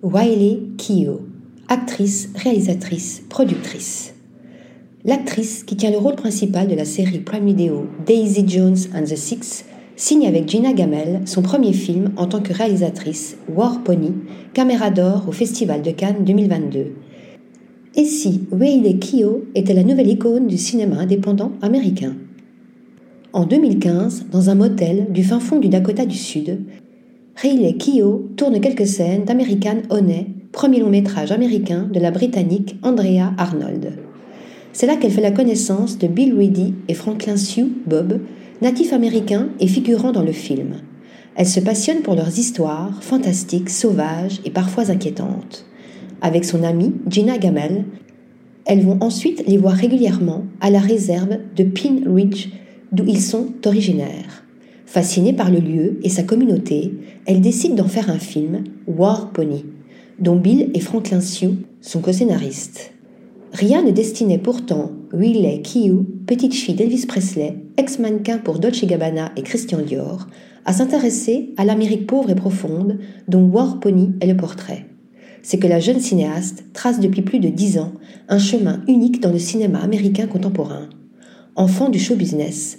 Wiley Keough, actrice, réalisatrice, productrice. L'actrice, qui tient le rôle principal de la série Prime Video Daisy Jones and the Six, signe avec Gina Gamel son premier film en tant que réalisatrice, War Pony, caméra d'or au Festival de Cannes 2022. Et si Wiley Keough était la nouvelle icône du cinéma indépendant américain? En 2015, dans un motel du fin fond du Dakota du Sud, Riley Keough tourne quelques scènes d'American Honey, premier long métrage américain de la britannique Andrea Arnold. C'est là qu'elle fait la connaissance de Bill Reedy et Franklin Sue Bob, natifs américains et figurant dans le film. Elle se passionne pour leurs histoires, fantastiques, sauvages et parfois inquiétantes. Avec son amie Gina Gamel, elles vont ensuite les voir régulièrement à la réserve de Pin Ridge, d'où ils sont originaires. Fascinée par le lieu et sa communauté, elle décide d'en faire un film, War Pony, dont Bill et Franklin Sue sont co-scénaristes. Rien ne destinait pourtant Riley Keough, petite fille d'Elvis Presley, ex-mannequin pour Dolce Gabbana et Christian Dior, à s'intéresser à l'Amérique pauvre et profonde dont War Pony est le portrait. C'est que la jeune cinéaste trace depuis plus de dix ans un chemin unique dans le cinéma américain contemporain. Enfant du show business,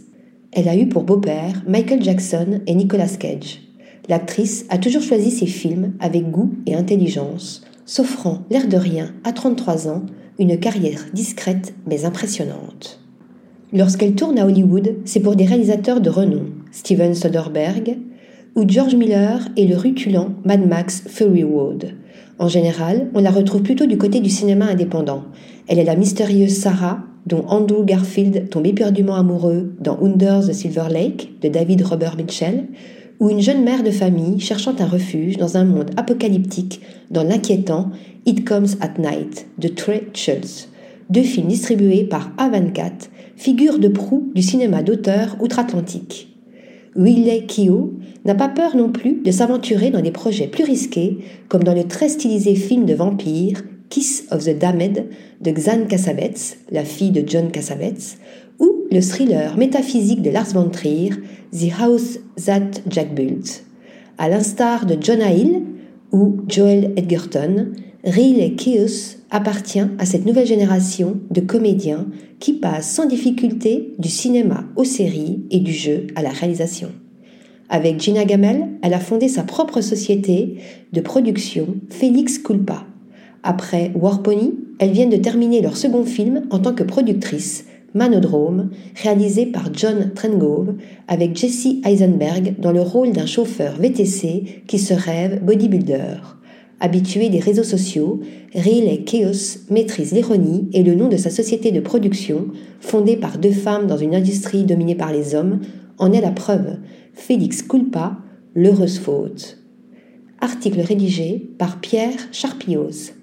elle a eu pour beau-père Michael Jackson et Nicolas Cage. L'actrice a toujours choisi ses films avec goût et intelligence, s'offrant l'air de rien à 33 ans une carrière discrète mais impressionnante. Lorsqu'elle tourne à Hollywood, c'est pour des réalisateurs de renom, Steven Soderbergh ou George Miller et le rutilant Mad Max Fury Road. En général, on la retrouve plutôt du côté du cinéma indépendant. Elle est la mystérieuse Sarah, dont Andrew Garfield tombe éperdument amoureux dans Under the Silver Lake de David Robert Mitchell, ou une jeune mère de famille cherchant un refuge dans un monde apocalyptique dans l'inquiétant It Comes at Night de Trey Schultz, deux films distribués par A24, figure de proue du cinéma d'auteur outre-Atlantique. Willie Keough n'a pas peur non plus de s'aventurer dans des projets plus risqués, comme dans le très stylisé film de vampire Kiss of the Damned de Xan Cassavetes, la fille de John Cassavetes, ou le thriller métaphysique de Lars von Trier, The House That Jack Built. À l'instar de Jonah Hill ou Joel Edgerton, Riley Keough appartient à cette nouvelle génération de comédiens qui passent sans difficulté du cinéma aux séries et du jeu à la réalisation. Avec Gina Gamel, elle a fondé sa propre société de production Félix Culpa. Après War Pony, elles viennent de terminer leur second film en tant que productrice Manodrome, réalisé par John Trengove, avec Jesse Eisenberg dans le rôle d'un chauffeur VTC qui se rêve bodybuilder. Habitué des réseaux sociaux, Riley Chaos maîtrise l'ironie et le nom de sa société de production, fondée par deux femmes dans une industrie dominée par les hommes, en est la preuve. Félix Culpa, l'heureuse faute. Article rédigé par Pierre Charpioz.